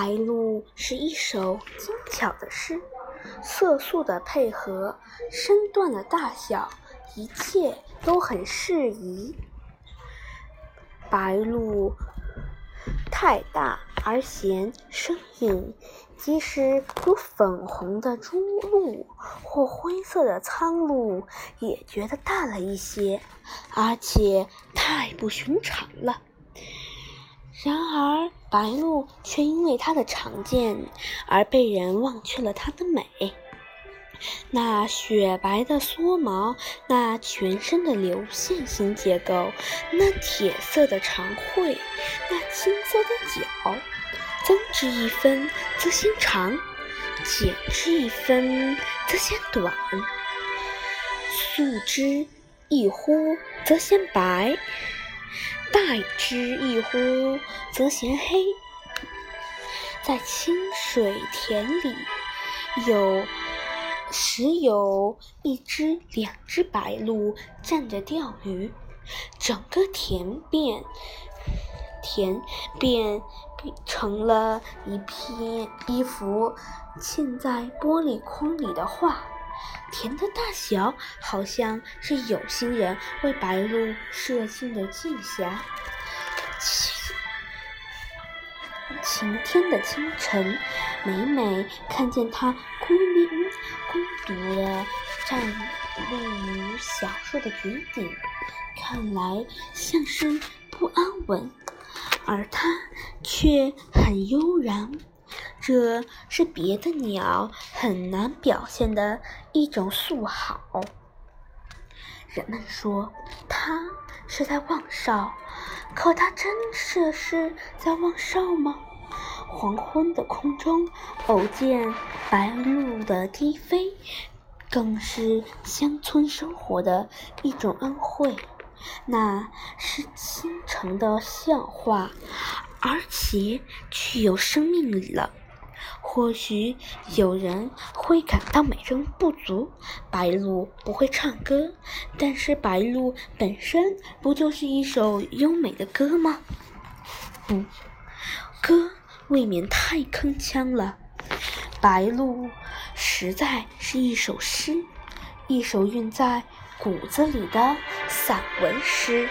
白鹭是一首精巧的诗，色素的配合、身段的大小，一切都很适宜。白鹭太大而嫌生硬，即使有粉红的朱鹭或灰色的苍鹭，也觉得大了一些，而且太不寻常了。然而，白鹭却因为它的常见而被人忘却了它的美。那雪白的蓑毛，那全身的流线型结构，那铁色的长喙，那青色的脚，增之一分则嫌长，减之一分则嫌短，素之一忽则嫌白。待之一忽，则嫌黑。在清水田里，有时有一只、两只白鹭站着钓鱼，整个田便田便成了一片一幅嵌在玻璃框里的画。田的大小，好像是有心人为白鹭设计的镜匣。晴晴天的清晨，每每看见它孤零孤独地站立于小树的绝顶，看来像是不安稳，而它却很悠然。这是别的鸟很难表现的一种素好。人们说它是在望哨，可它真的是在望哨吗？黄昏的空中偶见白鹭的低飞，更是乡村生活的一种恩惠。那是倾城的笑话，而且具有生命力了。或许有人会感到美中不足，白鹭不会唱歌，但是白鹭本身不就是一首优美的歌吗？不，歌未免太铿锵了。白鹭实在是一首诗，一首韵在骨子里的散文诗。